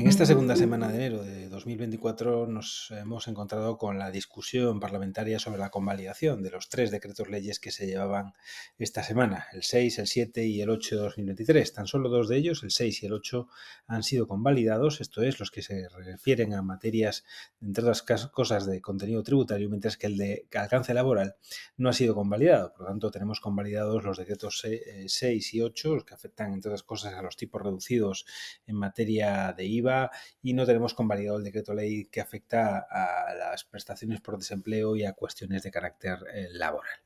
En esta segunda semana de enero de 2024 nos hemos encontrado con la discusión parlamentaria sobre la convalidación de los tres decretos leyes que se llevaban esta semana, el 6, el 7 y el 8 de 2023. Tan solo dos de ellos, el 6 y el 8, han sido convalidados, esto es, los que se refieren a materias, entre otras cosas, de contenido tributario, mientras que el de alcance laboral no ha sido convalidado. Por lo tanto, tenemos convalidados los decretos 6 eh, y 8, los que afectan, entre otras cosas, a los tipos reducidos en materia de IVA y no tenemos convalidado el decreto ley que afecta a las prestaciones por desempleo y a cuestiones de carácter eh, laboral.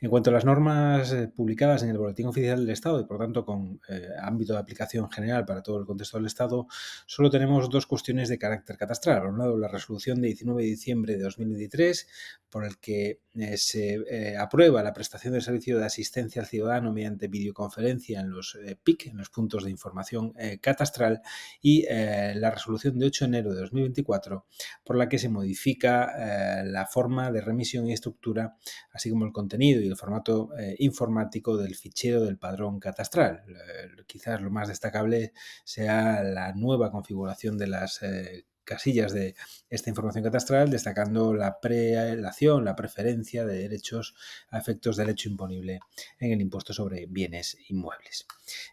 En cuanto a las normas eh, publicadas en el Boletín Oficial del Estado y por tanto con eh, ámbito de aplicación general para todo el contexto del Estado, solo tenemos dos cuestiones de carácter catastral. Por un lado, la resolución de 19 de diciembre de 2023, por el que eh, se aprueba la prestación del servicio de asistencia al ciudadano mediante videoconferencia en los PIC, en los puntos de información catastral, y la resolución de 8 de enero de 2024, por la que se modifica la forma de remisión y estructura, así como el contenido y el formato eh, informático del fichero del padrón catastral. quizás lo más destacable sea la nueva configuración de las eh, casillas de esta información catastral, destacando la prelación, la preferencia de derechos a efectos del hecho imponible en el impuesto sobre bienes inmuebles.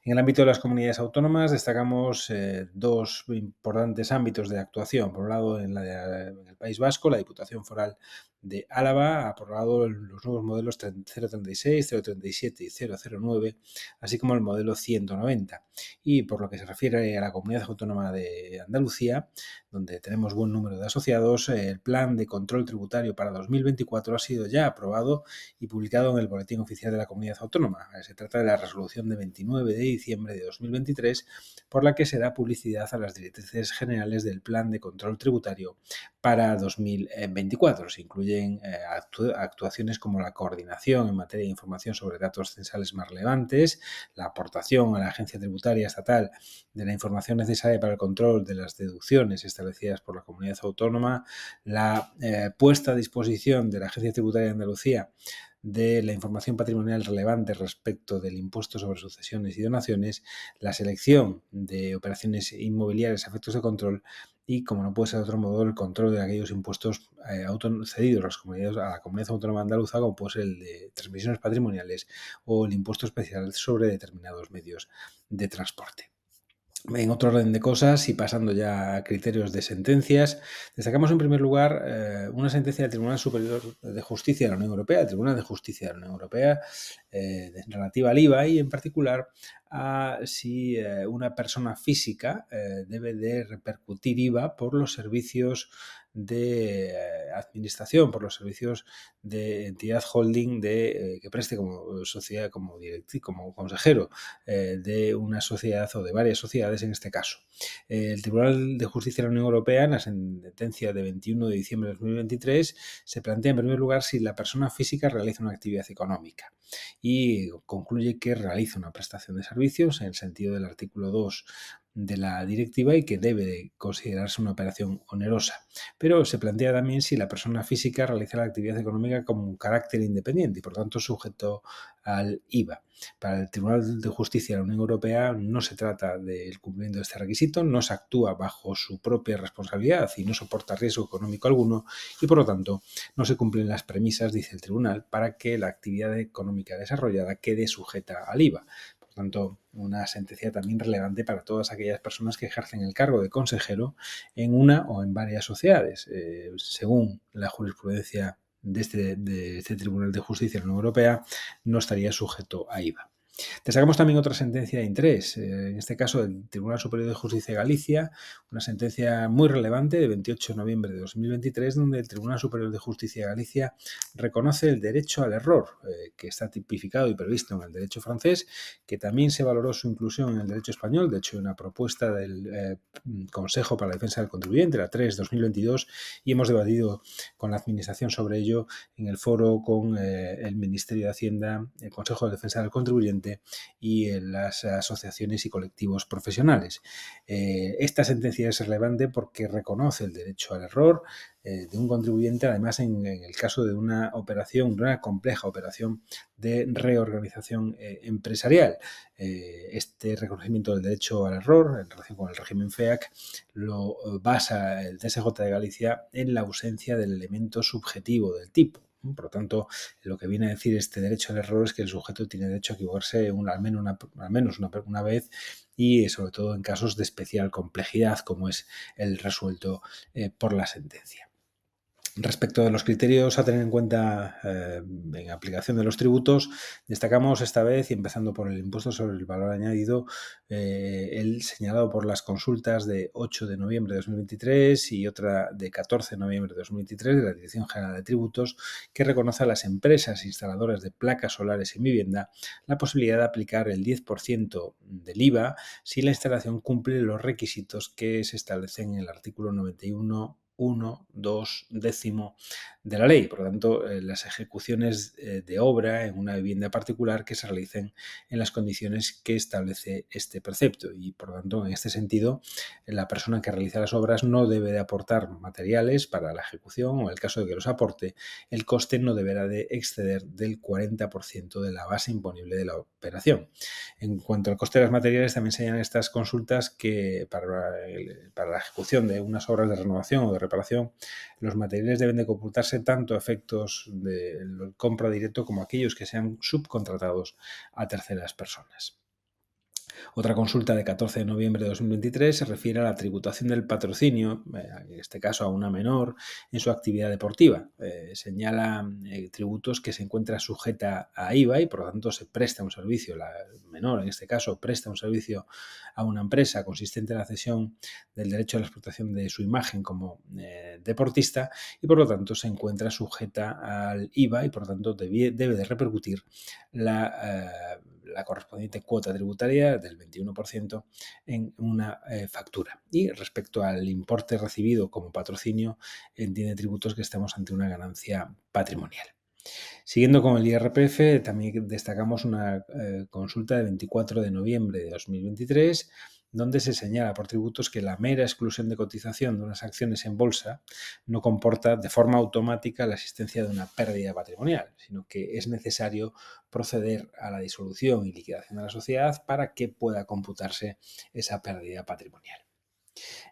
En el ámbito de las comunidades autónomas destacamos eh, dos importantes ámbitos de actuación. Por un lado, en, en, el País Vasco, la Diputación Foral de Álava ha aprobado los nuevos modelos 036, 037 y 009, así como el modelo 190. Y por lo que se refiere a la comunidad autónoma de Andalucía, donde tenemos buen número de asociados, el plan de control tributario para 2024 ha sido ya aprobado y publicado en el Boletín Oficial de la Comunidad Autónoma. Se trata de la resolución de 29 de diciembre de 2023, por la que se da publicidad a las directrices generales del plan de control tributario para 2024. Se incluyen eh, actuaciones como la coordinación en materia de información sobre datos censales más relevantes, la aportación a la agencia tributaria estatal de la información necesaria para el control de las deducciones por la comunidad autónoma, la eh, puesta a disposición de la agencia tributaria de Andalucía de la información patrimonial relevante respecto del impuesto sobre sucesiones y donaciones, la selección de operaciones inmobiliarias a efectos de control y, como no puede ser de otro modo, el control de aquellos impuestos eh, cedidos a, las comunidades, a la comunidad autónoma andaluza, como puede ser el de transmisiones patrimoniales o el impuesto especial sobre determinados medios de transporte. En otro orden de cosas y pasando ya a criterios de sentencias, destacamos en primer lugar eh, una sentencia del Tribunal Superior de Justicia de la Unión Europea, el Tribunal de Justicia de la Unión Europea, eh, relativa al IVA y en particular a si eh, una persona física debe de repercutir IVA por los servicios de eh, administración, por los servicios de entidad holding de, eh, que preste como sociedad, como como consejero eh, de una sociedad o de varias sociedades en este caso. el Tribunal de Justicia de la Unión Europea, en la sentencia de 21 de diciembre de 2023, se plantea en primer lugar si la persona física realiza una actividad económica y concluye que realiza una prestación de servicios en el sentido del artículo 2 de la directiva y que debe considerarse una operación onerosa. Pero se plantea también si la persona física realiza la actividad económica como un carácter independiente y por tanto sujeto al IVA. Para el Tribunal de Justicia de la Unión Europea no se trata del cumplimiento de este requisito, no se actúa bajo su propia responsabilidad y no soporta riesgo económico alguno y por lo tanto no se cumplen las premisas, dice el Tribunal, para que la actividad económica desarrollada quede sujeta al IVA. Por tanto, una sentencia también relevante para todas aquellas personas que ejercen el cargo de consejero en una o en varias sociedades. Eh, según la jurisprudencia de este, de este Tribunal de Justicia de la Unión Europea, no estaría sujeto a IVA. Destacamos también otra sentencia de interés, eh, en este caso del Tribunal Superior de Justicia de Galicia, una sentencia muy relevante de 28 de noviembre de 2023, donde el Tribunal Superior de Justicia de Galicia reconoce el derecho al error, eh, que está tipificado y previsto en el derecho francés, que también se valoró su inclusión en el derecho español, de hecho, una propuesta del eh, Consejo para la Defensa del Contribuyente, la 3-2022, y hemos debatido con la Administración sobre ello en el foro con el Ministerio de Hacienda, el Consejo de Defensa del Contribuyente, y las asociaciones y colectivos profesionales. esta sentencia es relevante porque reconoce el derecho al error, eh, de un contribuyente, además en, el caso de una operación, una compleja operación de reorganización eh, empresarial. Eh, este reconocimiento del derecho al error en relación con el régimen FEAC lo basa el TSJ de Galicia en la ausencia del elemento subjetivo del tipo. Por lo tanto, lo que viene a decir este derecho al error es que el sujeto tiene derecho a equivocarse al menos, una, al menos una, vez y sobre todo en casos de especial complejidad como es el resuelto por la sentencia. Respecto de los criterios a tener en cuenta eh, en aplicación de los tributos, destacamos esta vez, y empezando por el impuesto sobre el valor añadido, eh, el señalado por las consultas de 8 de noviembre de 2023 y otra de 14 de noviembre de 2023 de la Dirección General de Tributos, que reconoce a las empresas instaladoras de placas solares en vivienda la posibilidad de aplicar el 10% del IVA si la instalación cumple los requisitos que se establecen en el artículo 91 1, 2, décimo de la ley. Por lo tanto, eh, las ejecuciones eh, de obra en una vivienda particular que se realicen en las condiciones que establece este precepto. Y por lo tanto, en este sentido, la persona que realiza las obras no debe de aportar materiales para la ejecución o en el caso de que los aporte, el coste no deberá de exceder del 40% de la base imponible de la operación. En cuanto al coste de las materiales, también señalan estas consultas que para, para la ejecución de unas obras de renovación o de reparación, los materiales deben de computarse tanto efectos de compra directo como aquellos que sean subcontratados a terceras personas. Otra consulta de 14 de noviembre de 2023 se refiere a la tributación del patrocinio, eh, en este caso a una menor, en su actividad deportiva. Eh, señala eh, tributos que se encuentra sujeta a IVA y por lo tanto se presta un servicio, la menor en este caso presta un servicio a una empresa consistente en la cesión del derecho a la explotación de su imagen como deportista y por lo tanto se encuentra sujeta al IVA y por lo tanto debe, debe de repercutir la la correspondiente cuota tributaria del 21% en una eh, factura. Y respecto al importe recibido como patrocinio, entiende tributos que estamos ante una ganancia patrimonial. Siguiendo con el IRPF, también destacamos una eh, consulta de 24 de noviembre de 2023 donde se señala por tributos que la mera exclusión de cotización de unas acciones en bolsa no comporta de forma automática la existencia de una pérdida patrimonial, sino que es necesario proceder a la disolución y liquidación de la sociedad para que pueda computarse esa pérdida patrimonial.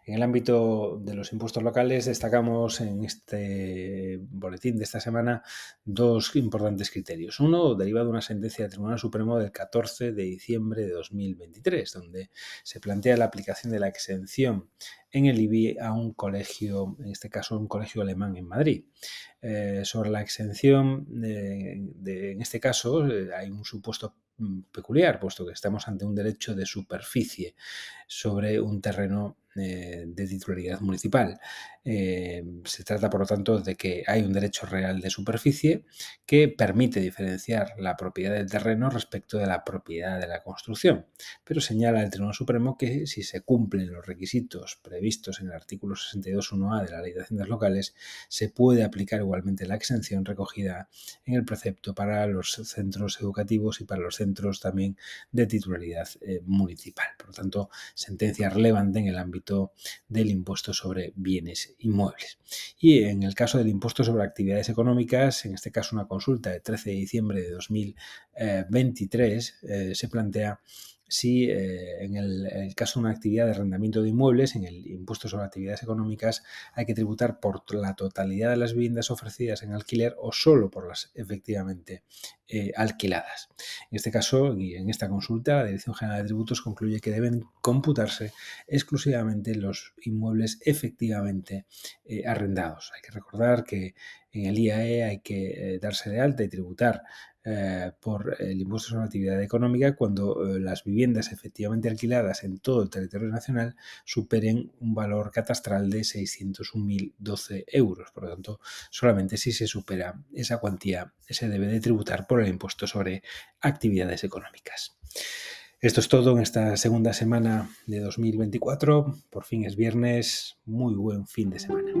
En el ámbito de los impuestos locales destacamos en este boletín de esta semana dos importantes criterios. Uno deriva de una sentencia del Tribunal Supremo del 14 de diciembre de 2023, donde se plantea la aplicación de la exención en el IBI a un colegio, en este caso un colegio alemán en Madrid. Eh, sobre la exención, de, en este caso eh, hay un supuesto mm, peculiar, puesto que estamos ante un derecho de superficie sobre un terreno eh, de titularidad municipal. Eh, se trata, por lo tanto, de que hay un derecho real de superficie que permite diferenciar la propiedad del terreno respecto de la propiedad de la construcción, pero señala el Tribunal Supremo que si se cumplen los requisitos previstos en el artículo 62.1a de la Ley de Haciendas Locales, se puede aplicar igualmente la exención recogida en el precepto para los centros educativos y para los centros también de titularidad eh, municipal. Por lo tanto, sentencia relevante en el ámbito del impuesto sobre bienes inmuebles. Y en el caso del impuesto sobre actividades económicas, en este caso una consulta de 13 de diciembre de 2023, eh, se plantea si eh, en, el, caso de una actividad de arrendamiento de inmuebles, en el impuesto sobre actividades económicas, hay que tributar por la totalidad de las viviendas ofrecidas en alquiler o solo por las efectivamente eh, alquiladas. En este caso y en esta consulta, la Dirección General de Tributos concluye que deben computarse exclusivamente los inmuebles efectivamente eh, arrendados. Hay que recordar que en el IAE hay que darse de alta y tributar eh, por el impuesto sobre actividad económica cuando eh, las viviendas efectivamente alquiladas en todo el territorio nacional superen un valor catastral de 601.012 euros. Por lo tanto, solamente si se supera esa cuantía se debe de tributar por el impuesto sobre actividades económicas. Esto es todo en esta segunda semana de 2024. Por fin es viernes. Muy buen fin de semana.